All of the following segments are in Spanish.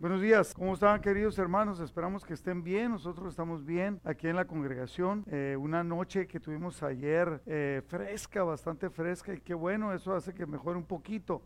Buenos días, ¿cómo están queridos hermanos? Esperamos que estén bien, nosotros estamos bien aquí en la congregación. Eh, una noche que tuvimos ayer eh, fresca, bastante fresca y qué bueno, eso hace que mejore un poquito,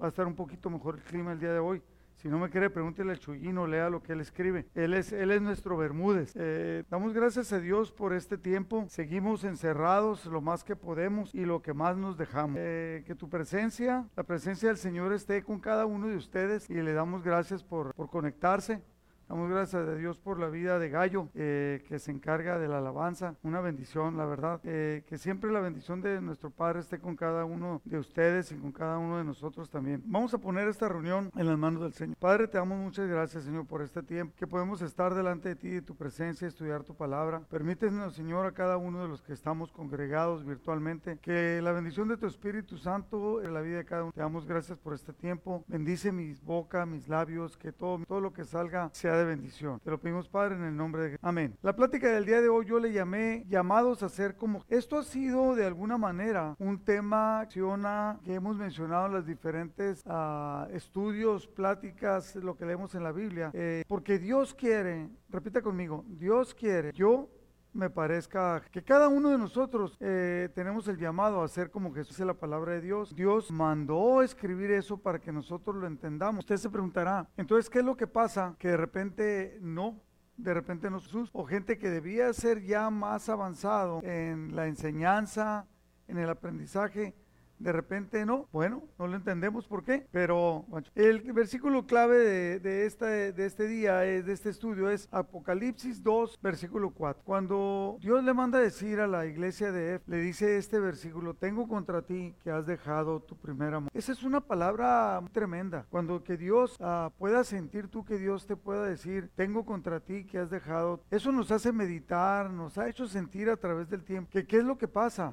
va a estar un poquito mejor el clima el día de hoy. Si no me quiere, pregúntele al Chuyino, lea lo que él escribe. Él es, él es nuestro Bermúdez. Eh, damos gracias a Dios por este tiempo. Seguimos encerrados lo más que podemos y lo que más nos dejamos. Eh, que tu presencia, la presencia del Señor esté con cada uno de ustedes y le damos gracias por, por conectarse. Damos gracias a Dios por la vida de Gallo, eh, que se encarga de la alabanza. Una bendición, la verdad. Eh, que siempre la bendición de nuestro Padre esté con cada uno de ustedes y con cada uno de nosotros también. Vamos a poner esta reunión en las manos del Señor. Padre, te damos muchas gracias, Señor, por este tiempo, que podemos estar delante de ti, de tu presencia, estudiar tu palabra. Permítenos, Señor, a cada uno de los que estamos congregados virtualmente, que la bendición de tu Espíritu Santo en la vida de cada uno. Te damos gracias por este tiempo. Bendice mis boca, mis labios, que todo, todo lo que salga sea de bendición. Te lo pedimos, Padre, en el nombre de Amén. La plática del día de hoy yo le llamé llamados a ser como... Esto ha sido de alguna manera un tema que hemos mencionado en los diferentes uh, estudios, pláticas, lo que leemos en la Biblia. Eh, porque Dios quiere, repita conmigo, Dios quiere, yo me parezca que cada uno de nosotros eh, tenemos el llamado a hacer como Jesús es la palabra de Dios. Dios mandó escribir eso para que nosotros lo entendamos. Usted se preguntará, entonces, ¿qué es lo que pasa? Que de repente no, de repente no Jesús, o gente que debía ser ya más avanzado en la enseñanza, en el aprendizaje, de repente no, bueno, no lo entendemos por qué, pero el versículo clave de, de, este, de este día, de este estudio, es Apocalipsis 2, versículo 4. Cuando Dios le manda decir a la iglesia de Ef, le dice este versículo, tengo contra ti que has dejado tu primer amor. Esa es una palabra tremenda. Cuando que Dios uh, pueda sentir tú que Dios te pueda decir, tengo contra ti que has dejado, eso nos hace meditar, nos ha hecho sentir a través del tiempo que qué es lo que pasa.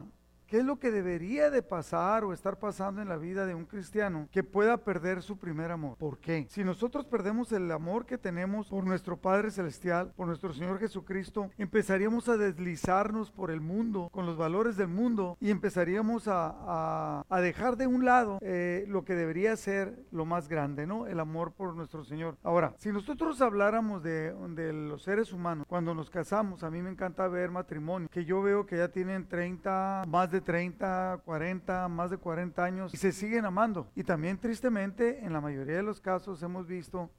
¿Qué es lo que debería de pasar o estar pasando en la vida de un cristiano que pueda perder su primer amor? ¿Por qué? Si nosotros perdemos el amor que tenemos por nuestro Padre Celestial, por nuestro Señor Jesucristo, empezaríamos a deslizarnos por el mundo, con los valores del mundo, y empezaríamos a, a, a dejar de un lado eh, lo que debería ser lo más grande, ¿no? El amor por nuestro Señor. Ahora, si nosotros habláramos de, de los seres humanos, cuando nos casamos, a mí me encanta ver matrimonio, que yo veo que ya tienen 30, más de 30, 40, más de 40 años y se siguen amando. Y también tristemente, en la mayoría de los casos hemos visto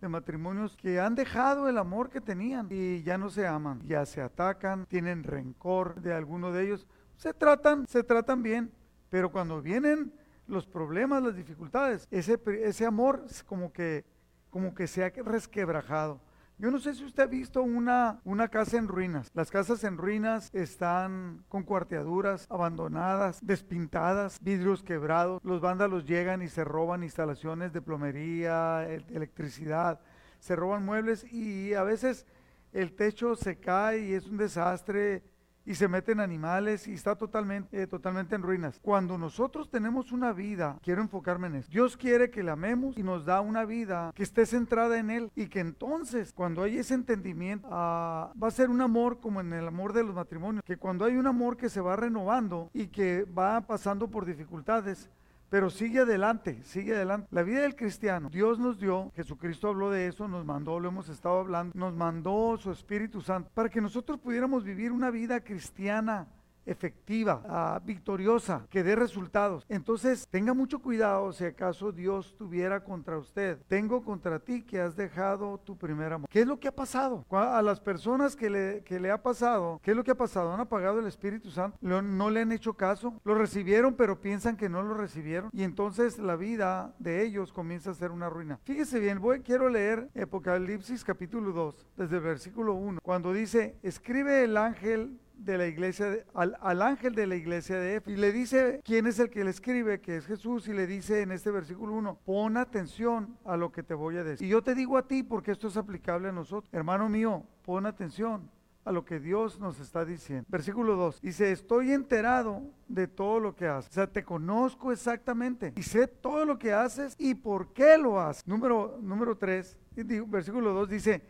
de matrimonios que han dejado el amor que tenían y ya no se aman, ya se atacan, tienen rencor de alguno de ellos. Se tratan, se tratan bien, pero cuando vienen los problemas, las dificultades, ese, ese amor como que, como que se ha resquebrajado. Yo no sé si usted ha visto una, una casa en ruinas. Las casas en ruinas están con cuarteaduras, abandonadas, despintadas, vidrios quebrados. Los vándalos llegan y se roban instalaciones de plomería, electricidad, se roban muebles y a veces el techo se cae y es un desastre y se meten animales y está totalmente, eh, totalmente en ruinas. Cuando nosotros tenemos una vida, quiero enfocarme en eso, Dios quiere que la amemos y nos da una vida que esté centrada en Él y que entonces cuando hay ese entendimiento ah, va a ser un amor como en el amor de los matrimonios, que cuando hay un amor que se va renovando y que va pasando por dificultades, pero sigue adelante, sigue adelante. La vida del cristiano, Dios nos dio, Jesucristo habló de eso, nos mandó, lo hemos estado hablando, nos mandó su Espíritu Santo para que nosotros pudiéramos vivir una vida cristiana efectiva, uh, victoriosa, que dé resultados. Entonces, tenga mucho cuidado si acaso Dios tuviera contra usted. Tengo contra ti que has dejado tu primer amor. ¿Qué es lo que ha pasado? A las personas que le, que le ha pasado, ¿qué es lo que ha pasado? Han apagado el Espíritu Santo, no le han hecho caso, lo recibieron, pero piensan que no lo recibieron. Y entonces la vida de ellos comienza a ser una ruina. Fíjese bien, voy, quiero leer Apocalipsis capítulo 2, desde el versículo 1, cuando dice, escribe el ángel de la iglesia, de, al, ángel de la iglesia de Éfeso. Y le dice quién es el que le escribe, que es Jesús, y le dice en este versículo 1, pon atención a lo que te voy a decir. Y yo te digo a ti porque esto es aplicable a nosotros. Hermano mío, pon atención a lo que Dios nos está diciendo. Versículo 2. Dice, estoy enterado de todo lo que haces. O sea, te conozco exactamente y sé todo lo que haces y por qué lo haces. Número, número 3, versículo 2 dice,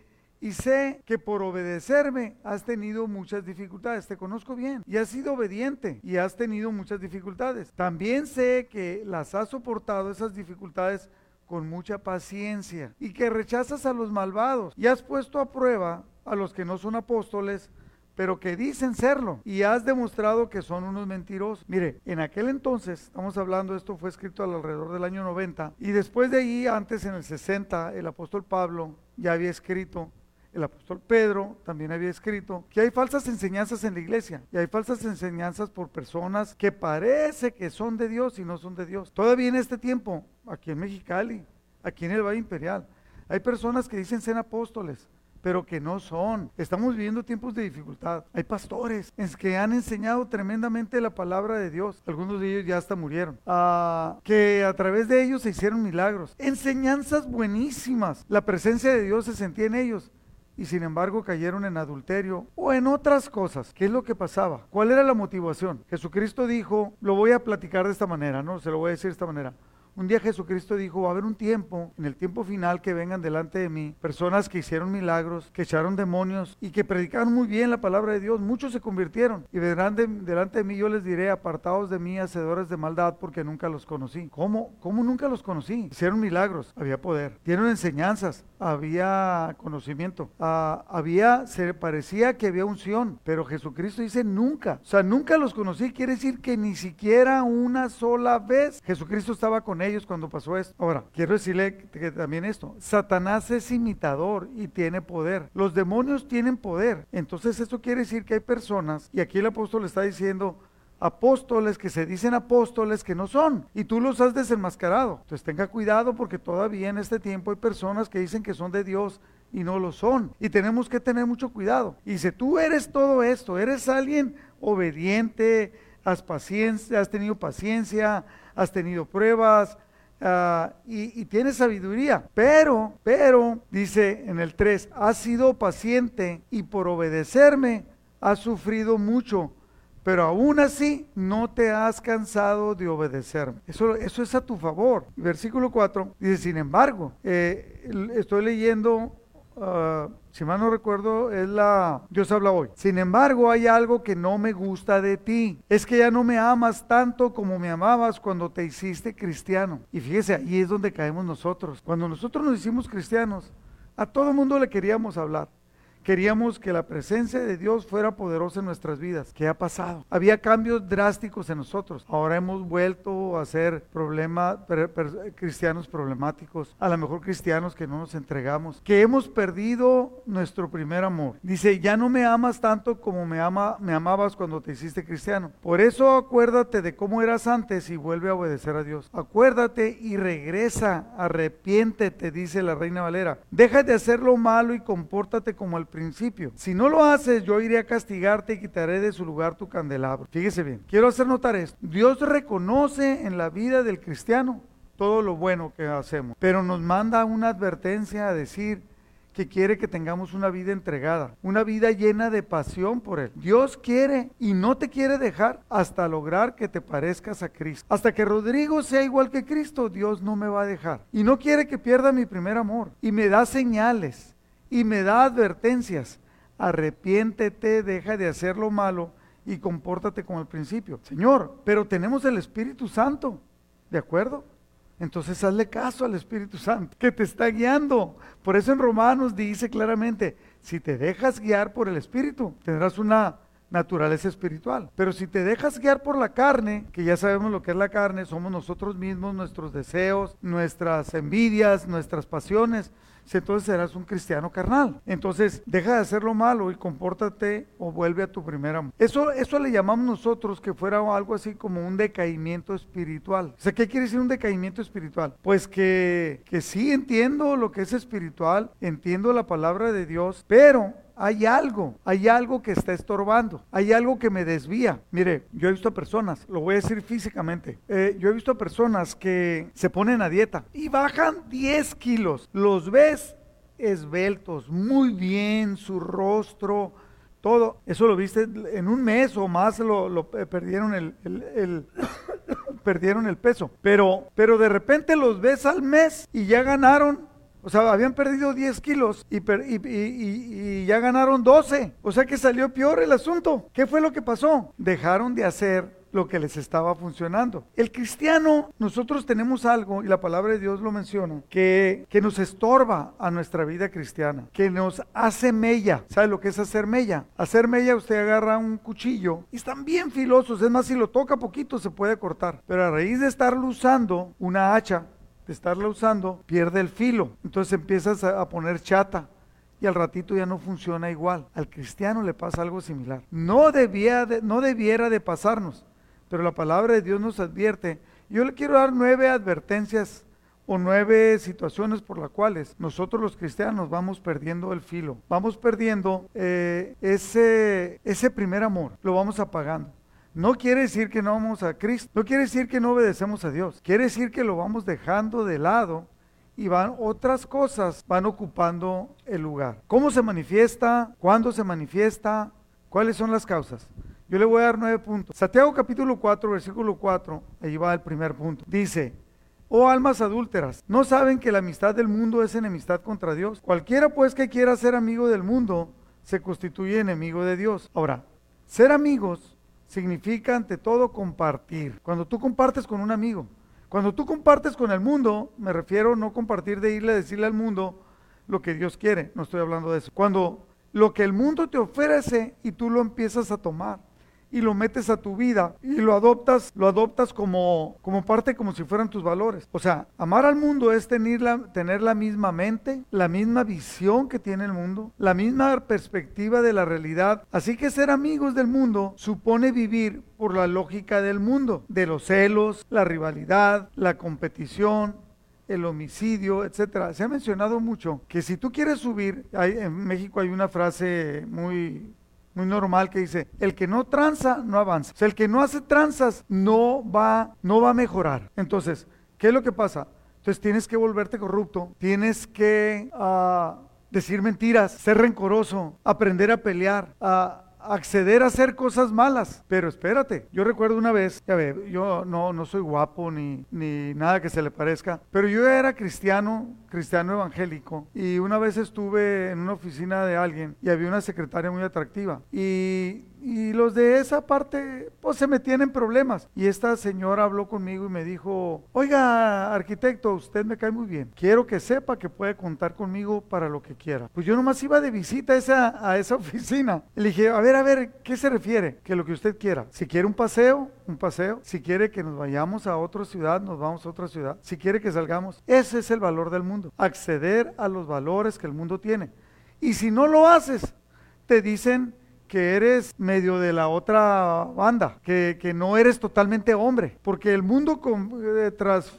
y sé que por obedecerme has tenido muchas dificultades. Te conozco bien y has sido obediente y has tenido muchas dificultades. También sé que las has soportado esas dificultades con mucha paciencia y que rechazas a los malvados y has puesto a prueba a los que no son apóstoles, pero que dicen serlo y has demostrado que son unos mentirosos. Mire, en aquel entonces, estamos hablando, esto fue escrito alrededor del año 90 y después de ahí, antes en el 60, el apóstol Pablo ya había escrito el apóstol Pedro también había escrito que hay falsas enseñanzas en la iglesia y hay falsas enseñanzas por personas que parece que son de Dios y no son de Dios. Todavía en este tiempo, aquí en Mexicali, aquí en el Valle Imperial, hay personas que dicen ser apóstoles, pero que no son. Estamos viviendo tiempos de dificultad. Hay pastores que han enseñado tremendamente la palabra de Dios. Algunos de ellos ya hasta murieron. Ah, que a través de ellos se hicieron milagros. Enseñanzas buenísimas. La presencia de Dios se sentía en ellos y sin embargo cayeron en adulterio o en otras cosas. ¿Qué es lo que pasaba? ¿Cuál era la motivación? Jesucristo dijo, lo voy a platicar de esta manera, ¿no? Se lo voy a decir de esta manera. Un día Jesucristo dijo, va a haber un tiempo, en el tiempo final, que vengan delante de mí personas que hicieron milagros, que echaron demonios y que predicaron muy bien la palabra de Dios. Muchos se convirtieron y vendrán delante de mí, yo les diré, apartados de mí, hacedores de maldad, porque nunca los conocí. ¿Cómo? ¿Cómo nunca los conocí? Hicieron milagros, había poder, dieron enseñanzas, había conocimiento, ah, había, se parecía que había unción, pero Jesucristo dice nunca. O sea, nunca los conocí, quiere decir que ni siquiera una sola vez Jesucristo estaba con ellos cuando pasó esto. Ahora, quiero decirle que también esto, Satanás es imitador y tiene poder. Los demonios tienen poder. Entonces eso quiere decir que hay personas, y aquí el apóstol está diciendo, apóstoles que se dicen apóstoles que no son y tú los has desenmascarado. Entonces tenga cuidado porque todavía en este tiempo hay personas que dicen que son de Dios y no lo son y tenemos que tener mucho cuidado. Y si tú eres todo esto, eres alguien obediente, has paciencia, has tenido paciencia, has tenido pruebas ah, y, tienes sabiduría. Pero, pero, dice en el 3, has sido paciente y por obedecerme has sufrido mucho. Pero aún así no te has cansado de obedecerme. Eso, eso es a tu favor. Versículo 4 dice, sin embargo, eh, estoy leyendo ah, si mal no recuerdo, es la Dios habla hoy. Sin embargo, hay algo que no me gusta de ti. Es que ya no me amas tanto como me amabas cuando te hiciste cristiano. Y fíjese, ahí es donde caemos nosotros. Cuando nosotros nos hicimos cristianos, a todo mundo le queríamos hablar. Queríamos que la presencia de Dios fuera poderosa en nuestras vidas. ¿Qué ha pasado? Había cambios drásticos en nosotros. Ahora hemos vuelto a ser cristianos problemáticos, a lo mejor cristianos que no nos entregamos, que hemos perdido nuestro primer amor. Dice, ya no me amas tanto como me, me amabas cuando te hiciste cristiano. Por eso acuérdate de cómo eras antes y vuelve a obedecer a Dios. Acuérdate y regresa, arrepiéntete, dice la reina Valera. Deja de hacer lo malo y compórtate como el principio. Si no lo haces, yo iré a castigarte y quitaré de su lugar tu candelabro. Fíjese bien, quiero hacer notar esto. Dios reconoce en la vida del cristiano todo lo bueno que hacemos, pero nos manda una advertencia a decir, que quiere que tengamos una vida entregada, una vida llena de pasión por Él. Dios quiere y no te quiere dejar hasta lograr que te parezcas a Cristo. Hasta que Rodrigo sea igual que Cristo, Dios no me va a dejar. Y no quiere que pierda mi primer amor. Y me da señales y me da advertencias. Arrepiéntete, deja de hacer lo malo y compórtate como al principio. Señor, pero tenemos el Espíritu Santo, ¿de acuerdo? Entonces hazle caso al Espíritu Santo, que te está guiando. Por eso en Romanos dice claramente, si te dejas guiar por el Espíritu, tendrás una naturaleza espiritual. Pero si te dejas guiar por la carne, que ya sabemos lo que es la carne, somos nosotros mismos, nuestros deseos, nuestras envidias, nuestras pasiones, entonces serás un cristiano carnal. Entonces, deja de hacer lo malo y compórtate o vuelve a tu primer amor. Eso, eso le llamamos nosotros que fuera algo así como un decaimiento espiritual. O sea, ¿qué quiere decir un decaimiento espiritual? Pues que, que sí entiendo lo que es espiritual, entiendo la palabra de Dios, pero hay algo, hay algo que está estorbando, hay algo que me desvía. Mire, yo he visto personas, lo voy a decir físicamente, eh, yo he visto personas que se ponen a dieta y bajan 10 kilos, los ves esbeltos, muy bien, su rostro, todo. Eso lo viste en un mes o más, lo, eh, perdieron el, perdieron el peso. Pero, pero de repente los ves al mes y ya ganaron o sea, habían perdido 10 kilos y, ya ganaron 12. O sea que salió peor el asunto. ¿Qué fue lo que pasó? Dejaron de hacer lo que les estaba funcionando. El cristiano, nosotros tenemos algo, y la palabra de Dios lo menciona, que, que nos estorba a nuestra vida cristiana, que nos hace mella. ¿Sabe lo que es hacer mella? Hacer mella, usted agarra un cuchillo y están bien filosos, es más, si lo toca poquito se puede cortar, pero a raíz de estarlo usando, una hacha, de estarla usando, pierde el filo. Entonces empiezas a poner chata, y al ratito ya no funciona igual. Al cristiano le pasa algo similar. No, debía no debiera de pasarnos, pero la palabra de Dios nos advierte. Yo le quiero dar nueve advertencias o nueve situaciones por las cuales nosotros los cristianos vamos perdiendo el filo, vamos perdiendo eh, ese, ese primer amor, lo vamos apagando. No quiere decir que no vamos a Cristo, no quiere decir que no obedecemos a Dios, quiere decir que lo vamos dejando de lado y van otras cosas van ocupando el lugar. ¿Cómo se manifiesta? ¿Cuándo se manifiesta? ¿Cuáles son las causas? Yo le voy a dar nueve puntos. Santiago capítulo 4, versículo 4, ahí va el primer punto. Dice, oh almas adúlteras, ¿no saben que la amistad del mundo es enemistad contra Dios? Cualquiera pues que quiera ser amigo del mundo, se constituye enemigo de Dios. Ahora, ser amigos significa ante todo compartir. Cuando tú compartes con un amigo, cuando tú compartes con el mundo, me refiero no compartir de irle a decirle al mundo lo que Dios quiere, no estoy hablando de eso. Cuando lo que el mundo te ofrece y tú lo empiezas a tomar y lo metes a tu vida y lo adoptas, lo adoptas como, como parte, como si fueran tus valores. O sea, amar al mundo es tener la, tener la misma mente, la misma visión que tiene el mundo, la misma perspectiva de la realidad. Así que ser amigos del mundo supone vivir por la lógica del mundo, de los celos, la rivalidad, la competición, el homicidio, etcétera. Se ha mencionado mucho que si tú quieres subir, en México hay una frase muy muy normal que dice, el que no tranza no avanza. O sea, el que no hace tranzas no va, no va a mejorar. Entonces, ¿qué es lo que pasa? Entonces tienes que volverte corrupto, tienes que uh, decir mentiras, ser rencoroso, aprender a pelear, a acceder a hacer cosas malas. Pero espérate, yo recuerdo una vez, ya ve, yo no, no soy guapo ni, ni nada que se le parezca, pero yo era cristiano, cristiano evangélico, y una vez estuve en una oficina de alguien y había una secretaria muy atractiva. Y y los de esa parte, pues se metían en problemas. Y esta señora habló conmigo y me dijo, oiga, arquitecto, usted me cae muy bien. Quiero que sepa que puede contar conmigo para lo que quiera. Pues yo nomás iba de visita a esa, a esa oficina. le dije, a ver, a ver, ¿qué se refiere? Que lo que usted quiera. Si quiere un paseo, un paseo. Si quiere que nos vayamos a otra ciudad, nos vamos a otra ciudad. Si quiere que salgamos, ese es el valor del mundo. Acceder a los valores que el mundo tiene. Y si no lo haces, te dicen que eres medio de la otra banda, que, no eres totalmente hombre, porque el mundo eh,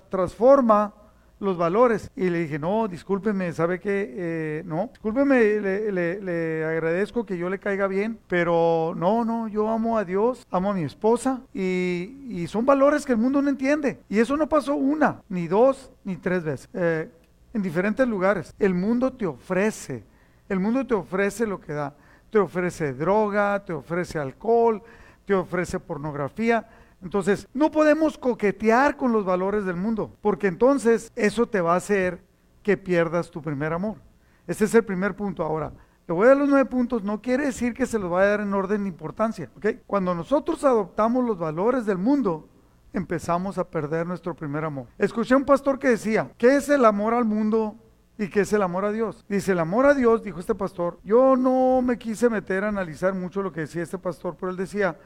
transforma los valores. Y le dije, no, discúlpeme, ¿sabe qué? Eh, no, discúlpeme, le, agradezco que yo le caiga bien, pero no, no, yo amo a Dios, amo a mi esposa y, son valores que el mundo no entiende. Y eso no pasó una, ni dos, ni tres veces, eh, en diferentes lugares. El mundo te ofrece, el mundo te ofrece lo que da te ofrece droga, te ofrece alcohol, te ofrece pornografía. Entonces, no podemos coquetear con los valores del mundo, porque entonces eso te va a hacer que pierdas tu primer amor. Ese es el primer punto. Ahora, le voy a dar los nueve puntos, no quiere decir que se los vaya a dar en orden de importancia. Cuando nosotros adoptamos los valores del mundo, empezamos a perder nuestro primer amor. Escuché a un pastor que decía, ¿qué es el amor al mundo? ¿Y qué es el amor a Dios? Dice, el amor a Dios, dijo este pastor, yo no me quise meter a analizar mucho lo que decía este pastor, pero él decía,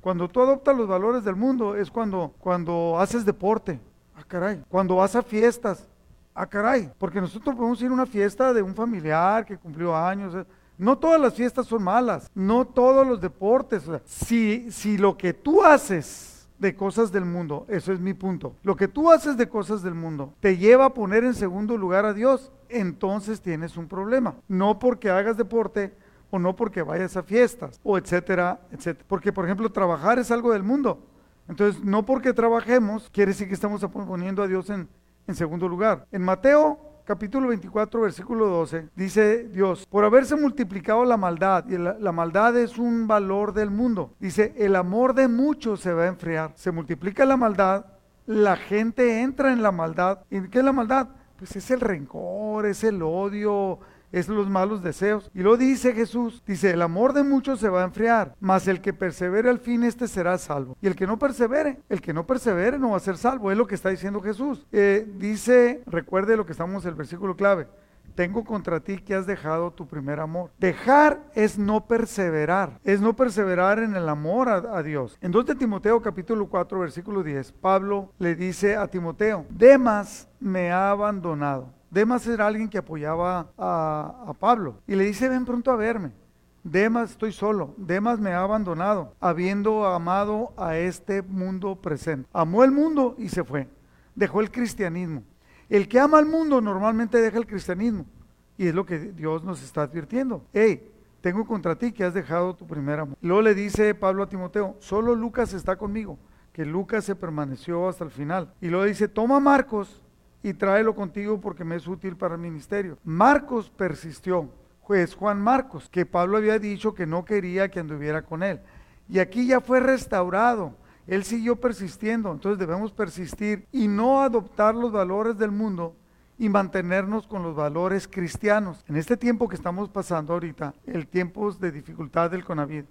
cuando tú adoptas los valores del mundo es cuando, cuando haces deporte, ah caray, cuando vas a fiestas, ah caray, porque nosotros podemos ir a una fiesta de un familiar que cumplió años, no todas las fiestas son malas, no todos los deportes, si, si lo que tú haces de cosas del mundo, eso es mi punto. Lo que tú haces de cosas del mundo te lleva a poner en segundo lugar a Dios, entonces tienes un problema. No porque hagas deporte o no porque vayas a fiestas o etcétera, etcétera. Porque por ejemplo trabajar es algo del mundo. Entonces no porque trabajemos quiere decir que estamos poniendo a Dios en, en segundo lugar. En Mateo capítulo 24, versículo 12, dice Dios, por haberse multiplicado la maldad, y la, maldad es un valor del mundo, dice, el amor de muchos se va a enfriar, se multiplica la maldad, la gente entra en la maldad, ¿y qué es la maldad? Pues es el rencor, es el odio, es los malos deseos. Y lo dice Jesús, dice, el amor de muchos se va a enfriar, mas el que persevere al fin, este será salvo. Y el que no persevere, el que no persevere no va a ser salvo, es lo que está diciendo Jesús. Eh, dice, recuerde lo que estamos en el versículo clave, tengo contra ti que has dejado tu primer amor. Dejar es no perseverar, es no perseverar en el amor a, Dios. En 2 de Timoteo capítulo 4 versículo 10, Pablo le dice a Timoteo, Demas me ha abandonado. Demas era alguien que apoyaba a, Pablo y le dice, ven pronto a verme. Demas, estoy solo. Demas me ha abandonado, habiendo amado a este mundo presente. Amó el mundo y se fue. Dejó el cristianismo. El que ama al mundo normalmente deja el cristianismo. Y es lo que Dios nos está advirtiendo. Hey, tengo contra ti que has dejado tu primer amor. Luego le dice Pablo a Timoteo, solo Lucas está conmigo, que Lucas se permaneció hasta el final. Y luego dice, toma Marcos y tráelo contigo porque me es útil para el ministerio. Marcos persistió, pues Juan Marcos, que Pablo había dicho que no quería que anduviera con él. Y aquí ya fue restaurado él siguió persistiendo, entonces debemos persistir y no adoptar los valores del mundo y mantenernos con los valores cristianos. En este tiempo que estamos pasando ahorita, el tiempo de dificultad del CONAVID,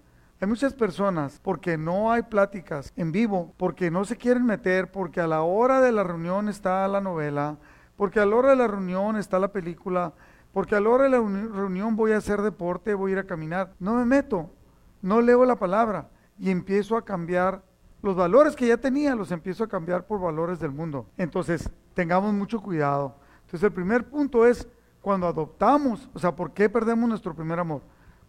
muchas personas porque no hay pláticas en vivo, porque no se quieren meter, porque a la hora de la reunión está la novela, porque a la hora de la reunión está la película, porque a la hora de la reunión voy a hacer deporte, voy a ir a caminar. No me meto, no leo la palabra y empiezo a cambiar los valores que ya tenía los empiezo a cambiar por valores del mundo. Entonces, tengamos mucho cuidado. Entonces, el primer punto es cuando adoptamos, o sea, ¿por qué perdemos nuestro primer amor?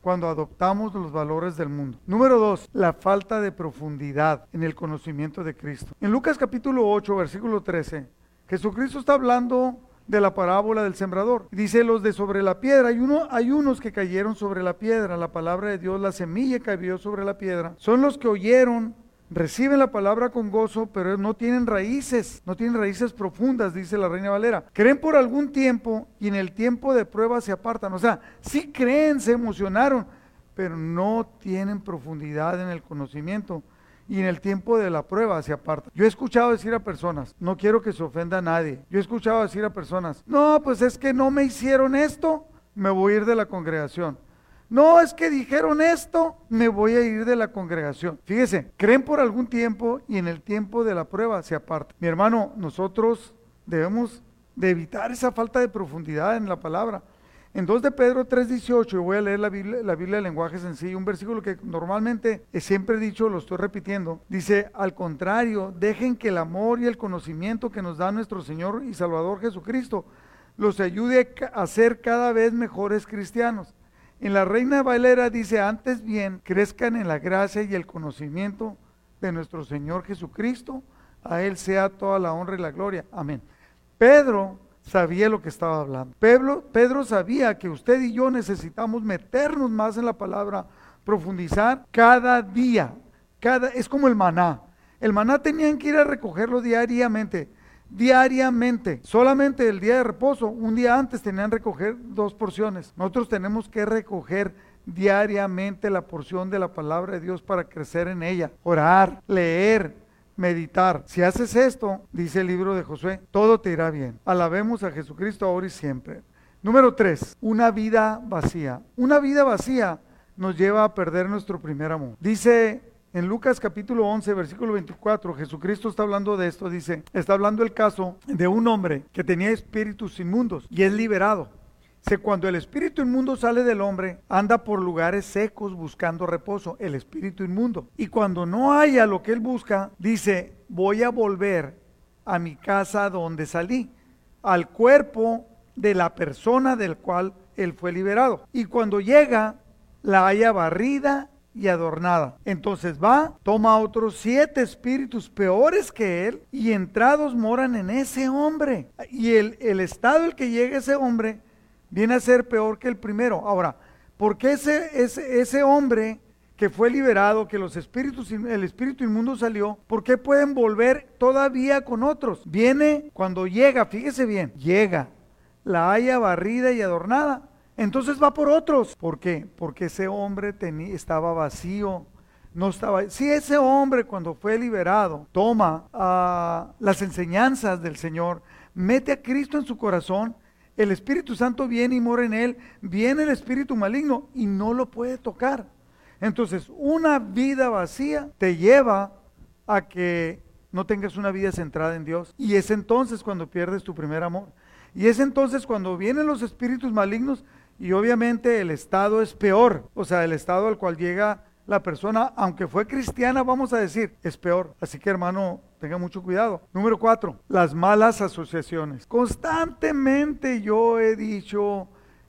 Cuando adoptamos los valores del mundo. Número dos, la falta de profundidad en el conocimiento de Cristo. En Lucas capítulo 8, versículo 13, Jesucristo está hablando de la parábola del sembrador. Dice los de sobre la piedra. Hay, uno, hay unos que cayeron sobre la piedra. La palabra de Dios, la semilla cayó sobre la piedra. Son los que oyeron reciben la palabra con gozo, pero no tienen raíces, no tienen raíces profundas, dice la Reina Valera. Creen por algún tiempo y en el tiempo de prueba se apartan. O sea, sí creen, se emocionaron, pero no tienen profundidad en el conocimiento y en el tiempo de la prueba se apartan. Yo he escuchado decir a personas, no quiero que se ofenda a nadie, yo he escuchado decir a personas, no, pues es que no me hicieron esto, me voy a ir de la congregación. No, es que dijeron esto, me voy a ir de la congregación. Fíjese, creen por algún tiempo y en el tiempo de la prueba se apartan. Mi hermano, nosotros debemos de evitar esa falta de profundidad en la palabra. En 2 de Pedro 3:18, voy a leer la Biblia, la Biblia de lenguaje sencillo, un versículo que normalmente siempre he dicho, lo estoy repitiendo. Dice, al contrario, dejen que el amor y el conocimiento que nos da nuestro Señor y Salvador Jesucristo los ayude a ser cada vez mejores cristianos. En la Reina Valera dice, antes bien, crezcan en la gracia y el conocimiento de nuestro Señor Jesucristo. A Él sea toda la honra y la gloria. Amén. Pedro sabía lo que estaba hablando. Pedro, Pedro sabía que usted y yo necesitamos meternos más en la palabra, profundizar cada día. Cada, es como el maná. El maná tenían que ir a recogerlo diariamente diariamente. Solamente el día de reposo, un día antes tenían que recoger dos porciones. Nosotros tenemos que recoger diariamente la porción de la palabra de Dios para crecer en ella. Orar, leer, meditar. Si haces esto, dice el libro de Josué, todo te irá bien. Alabemos a Jesucristo ahora y siempre. Número tres, una vida vacía. Una vida vacía nos lleva a perder nuestro primer amor. Dice en Lucas capítulo 11, versículo 24, Jesucristo está hablando de esto, dice, está hablando el caso de un hombre que tenía espíritus inmundos y es liberado. Dice, cuando el espíritu inmundo sale del hombre, anda por lugares secos buscando reposo, el espíritu inmundo. Y cuando no haya lo que él busca, dice, voy a volver a mi casa donde salí, al cuerpo de la persona del cual él fue liberado. Y cuando llega, la haya barrida y adornada. Entonces va, toma otros siete espíritus peores que él y entrados moran en ese hombre. Y el, el estado el que llega ese hombre viene a ser peor que el primero. Ahora, ¿por qué ese, ese, ese hombre que fue liberado, que los espíritus, el espíritu inmundo salió, ¿por qué pueden volver todavía con otros? Viene cuando llega, fíjese bien, llega, la haya barrida y adornada entonces va por otros. ¿Por qué? Porque ese hombre tenía, estaba vacío. No estaba. Si ese hombre cuando fue liberado toma ah, las enseñanzas del Señor, mete a Cristo en su corazón, el Espíritu Santo viene y mora en él, viene el espíritu maligno y no lo puede tocar. Entonces, una vida vacía te lleva a que no tengas una vida centrada en Dios. Y es entonces cuando pierdes tu primer amor. Y es entonces cuando vienen los espíritus malignos y obviamente el estado es peor. O sea, el estado al cual llega la persona, aunque fue cristiana, vamos a decir, es peor. Así que hermano, tenga mucho cuidado. Número cuatro, las malas asociaciones. Constantemente yo he dicho,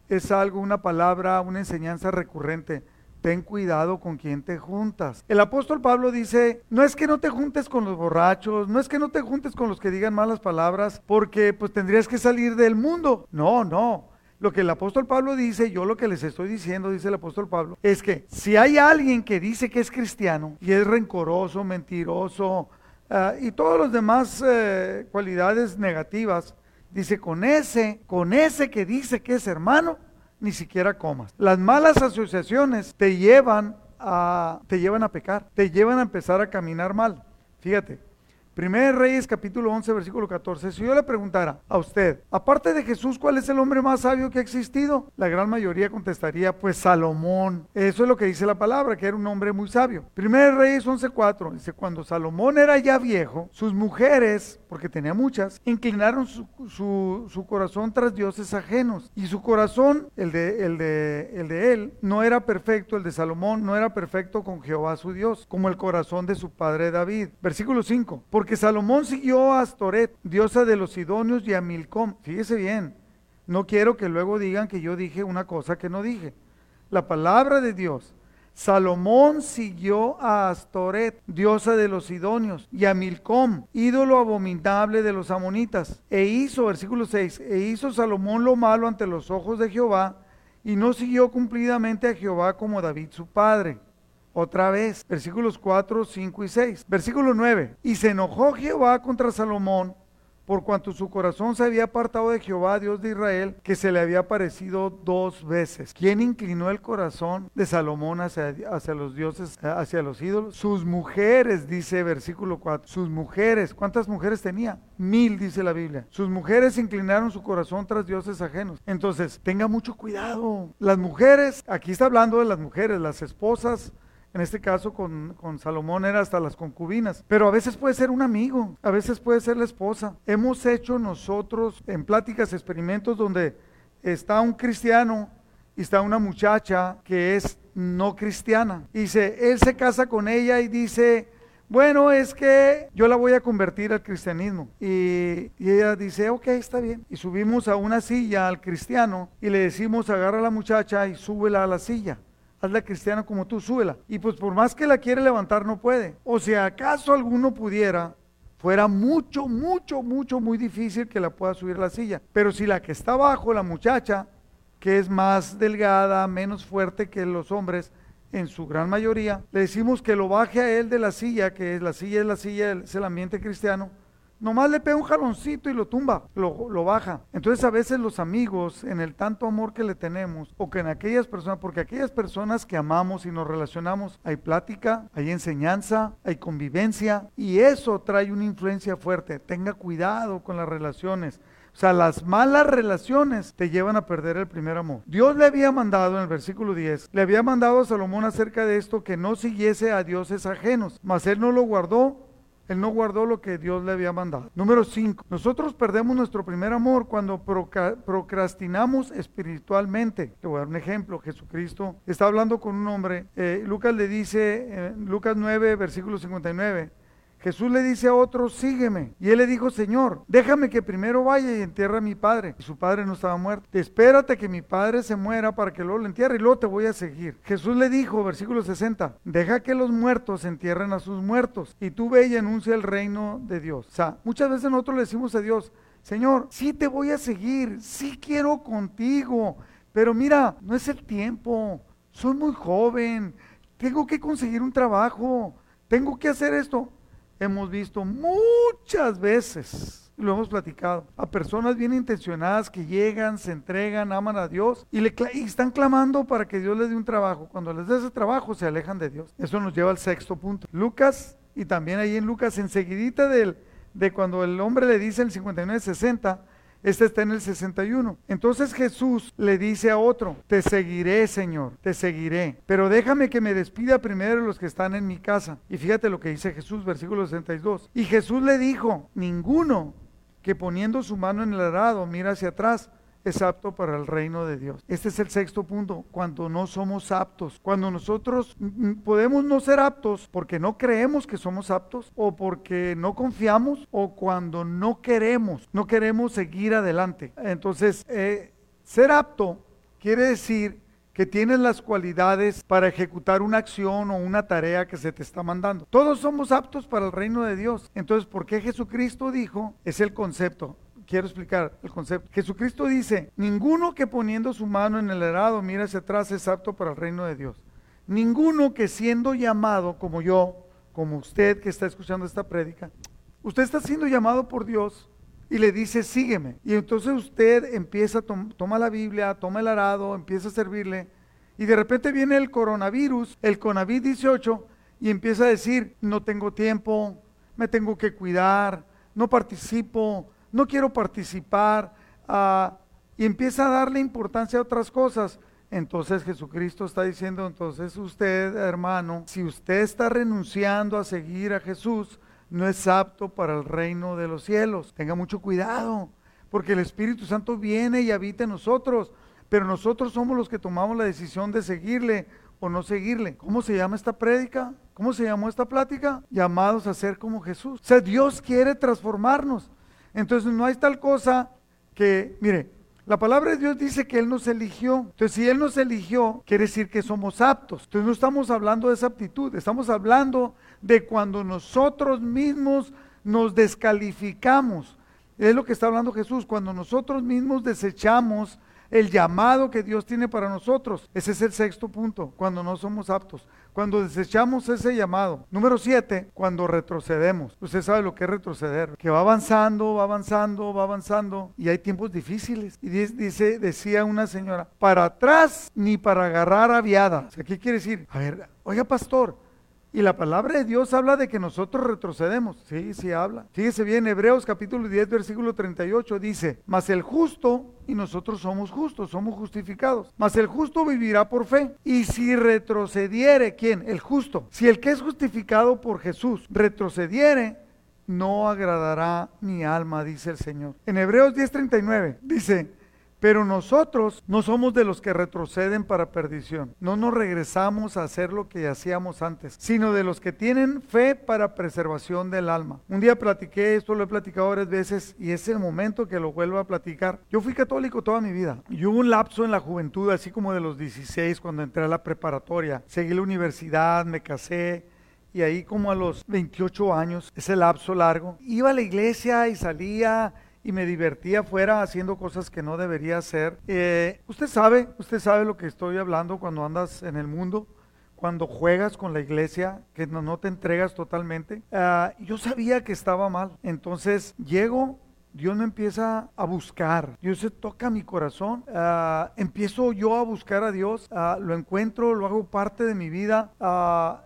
es algo, una palabra, una enseñanza recurrente. Ten cuidado con quien te juntas. El apóstol Pablo dice, no es que no te juntes con los borrachos, no es que no te juntes con los que digan malas palabras, porque pues tendrías que salir del mundo. No, no. Lo que el apóstol Pablo dice, yo lo que les estoy diciendo, dice el apóstol Pablo, es que si hay alguien que dice que es cristiano y es rencoroso, mentiroso uh, y todas las demás uh, cualidades negativas, dice con ese, con ese que dice que es hermano, ni siquiera comas. Las malas asociaciones te llevan a, te llevan a pecar, te llevan a empezar a caminar mal. Fíjate, Primer Reyes capítulo 11 versículo 14. Si yo le preguntara a usted, aparte de Jesús, ¿cuál es el hombre más sabio que ha existido? La gran mayoría contestaría, pues Salomón. Eso es lo que dice la palabra, que era un hombre muy sabio. Primer Reyes 11.4 dice, cuando Salomón era ya viejo, sus mujeres, porque tenía muchas, inclinaron su, corazón tras dioses ajenos. Y su corazón, el de, él, no era perfecto, el de Salomón no era perfecto con Jehová su Dios, como el corazón de su padre David. Versículo 5. Porque Salomón siguió a Astoret, diosa de los Sidonios, y a Milcom. Fíjese bien, no quiero que luego digan que yo dije una cosa que no dije. La palabra de Dios. Salomón siguió a Astoret, diosa de los Sidonios, y a Milcom, ídolo abominable de los amonitas. E hizo, versículo 6, e hizo Salomón lo malo ante los ojos de Jehová, y no siguió cumplidamente a Jehová como David su padre otra vez, versículos 4, 5 y 6. Versículo 9. Y se enojó Jehová contra Salomón por cuanto su corazón se había apartado de Jehová, Dios de Israel, que se le había aparecido dos veces. ¿Quién inclinó el corazón de Salomón hacia, hacia los dioses, hacia los ídolos? Sus mujeres, dice versículo 4. Sus mujeres, ¿cuántas mujeres tenía? Mil, dice la Biblia. Sus mujeres inclinaron su corazón tras dioses ajenos. Entonces, tenga mucho cuidado. Las mujeres, aquí está hablando de las mujeres, las esposas en este caso con, con, Salomón era hasta las concubinas, pero a veces puede ser un amigo, a veces puede ser la esposa. Hemos hecho nosotros en pláticas, experimentos donde está un cristiano y está una muchacha que es no cristiana. Dice, él se casa con ella y dice, bueno, es que yo la voy a convertir al cristianismo. Y, y, ella dice, ok, está bien. Y subimos a una silla al cristiano y le decimos, agarra a la muchacha y súbela a la silla hazla cristiana como tú, súbela. Y pues por más que la quiere levantar, no puede. O si acaso alguno pudiera, fuera mucho, mucho, mucho, muy difícil que la pueda subir la silla. Pero si la que está abajo, la muchacha, que es más delgada, menos fuerte que los hombres, en su gran mayoría, le decimos que lo baje a él de la silla, que es la silla es la silla, es el ambiente cristiano, Nomás le pega un jaloncito y lo tumba, lo, lo, baja. Entonces a veces los amigos, en el tanto amor que le tenemos, o que en aquellas personas, porque aquellas personas que amamos y nos relacionamos, hay plática, hay enseñanza, hay convivencia, y eso trae una influencia fuerte. Tenga cuidado con las relaciones. O sea, las malas relaciones te llevan a perder el primer amor. Dios le había mandado en el versículo 10, le había mandado a Salomón acerca de esto que no siguiese a dioses ajenos, mas él no lo guardó él no guardó lo que Dios le había mandado. Número 5. Nosotros perdemos nuestro primer amor cuando procrastinamos espiritualmente. Te voy a dar un ejemplo. Jesucristo está hablando con un hombre. Eh, Lucas le dice, eh, Lucas 9, versículo 59. Jesús le dice a otro, sígueme. Y él le dijo, Señor, déjame que primero vaya y entierre a mi padre. Y su padre no estaba muerto. Espérate que mi padre se muera para que luego lo entierre y luego te voy a seguir. Jesús le dijo, versículo 60, deja que los muertos entierren a sus muertos y tú ve y anuncia el reino de Dios. O sea, muchas veces nosotros le decimos a Dios, Señor, sí te voy a seguir, sí quiero contigo, pero mira, no es el tiempo, soy muy joven, tengo que conseguir un trabajo, tengo que hacer esto hemos visto muchas veces, lo hemos platicado, a personas bien intencionadas que llegan, se entregan, aman a Dios y, le, están clamando para que Dios les dé un trabajo. Cuando les dé ese trabajo se alejan de Dios. Eso nos lleva al sexto punto. Lucas, y también ahí en Lucas, enseguidita del, de cuando el hombre le dice en 59-60, Este está en el 61. Entonces Jesús le dice a otro, te seguiré, Señor, te seguiré, pero déjame que me despida primero los que están en mi casa. Y fíjate lo que dice Jesús, versículo 62. Y Jesús le dijo, ninguno que poniendo su mano en el arado mira hacia atrás es apto para el reino de Dios. Este es el sexto punto, cuando no somos aptos. Cuando nosotros podemos no ser aptos porque no creemos que somos aptos o porque no confiamos o cuando no queremos, no queremos seguir adelante. Entonces, eh, ser apto quiere decir que tienes las cualidades para ejecutar una acción o una tarea que se te está mandando. Todos somos aptos para el reino de Dios. Entonces, ¿por qué Jesucristo dijo? Es el concepto quiero explicar el concepto. Jesucristo dice, ninguno que poniendo su mano en el arado mira hacia atrás es apto para el reino de Dios. Ninguno que siendo llamado como yo, como usted que está escuchando esta prédica, usted está siendo llamado por Dios y le dice, sígueme. Y entonces usted empieza, toma la Biblia, toma el arado, empieza a servirle. Y de repente viene el coronavirus, el COVID-18, y empieza a decir, no tengo tiempo, me tengo que cuidar, no participo, no quiero participar, ah, y empieza a darle importancia a otras cosas. Entonces Jesucristo está diciendo, entonces usted, hermano, si usted está renunciando a seguir a Jesús, no es apto para el reino de los cielos. Tenga mucho cuidado, porque el Espíritu Santo viene y habita en nosotros, pero nosotros somos los que tomamos la decisión de seguirle o no seguirle. ¿Cómo se llama esta prédica? ¿Cómo se llamó esta plática? Llamados a ser como Jesús. O sea, Dios quiere transformarnos. Entonces no hay tal cosa que, mire, la palabra de Dios dice que Él nos eligió. Entonces, si Él nos eligió, quiere decir que somos aptos. Entonces, no estamos hablando de esa aptitud, estamos hablando de cuando nosotros mismos nos descalificamos. Es lo que está hablando Jesús, cuando nosotros mismos desechamos el llamado que Dios tiene para nosotros. Ese es el sexto punto, cuando no somos aptos cuando desechamos ese llamado. Número siete, cuando retrocedemos. Usted sabe lo que es retroceder, que va avanzando, va avanzando, va avanzando y hay tiempos difíciles. Y dice, decía una señora, para atrás ni para agarrar aviada. ¿Qué quiere decir? A ver, oiga pastor, y la palabra de Dios habla de que nosotros retrocedemos. Sí, sí habla. Fíjese bien, Hebreos capítulo 10, versículo 38 dice, mas el justo, y nosotros somos justos, somos justificados, mas el justo vivirá por fe. Y si retrocediere, ¿quién? El justo. Si el que es justificado por Jesús retrocediere, no agradará mi alma, dice el Señor. En Hebreos 10:39 dice, pero nosotros no somos de los que retroceden para perdición. No nos regresamos a hacer lo que hacíamos antes, sino de los que tienen fe para preservación del alma. Un día platiqué, esto lo he platicado varias veces y es el momento que lo vuelvo a platicar. Yo fui católico toda mi vida y hubo un lapso en la juventud, así como de los 16 cuando entré a la preparatoria. Seguí la universidad, me casé y ahí como a los 28 años, ese lapso largo, iba a la iglesia y salía y me divertía fuera haciendo cosas que no debería hacer. Eh, usted sabe, usted sabe lo que estoy hablando cuando andas en el mundo, cuando juegas con la iglesia, que no, te entregas totalmente. Ah, yo sabía que estaba mal, entonces llego Dios me empieza a buscar, Dios se toca mi corazón, ah, empiezo yo a buscar a Dios, ah, lo encuentro, lo hago parte de mi vida.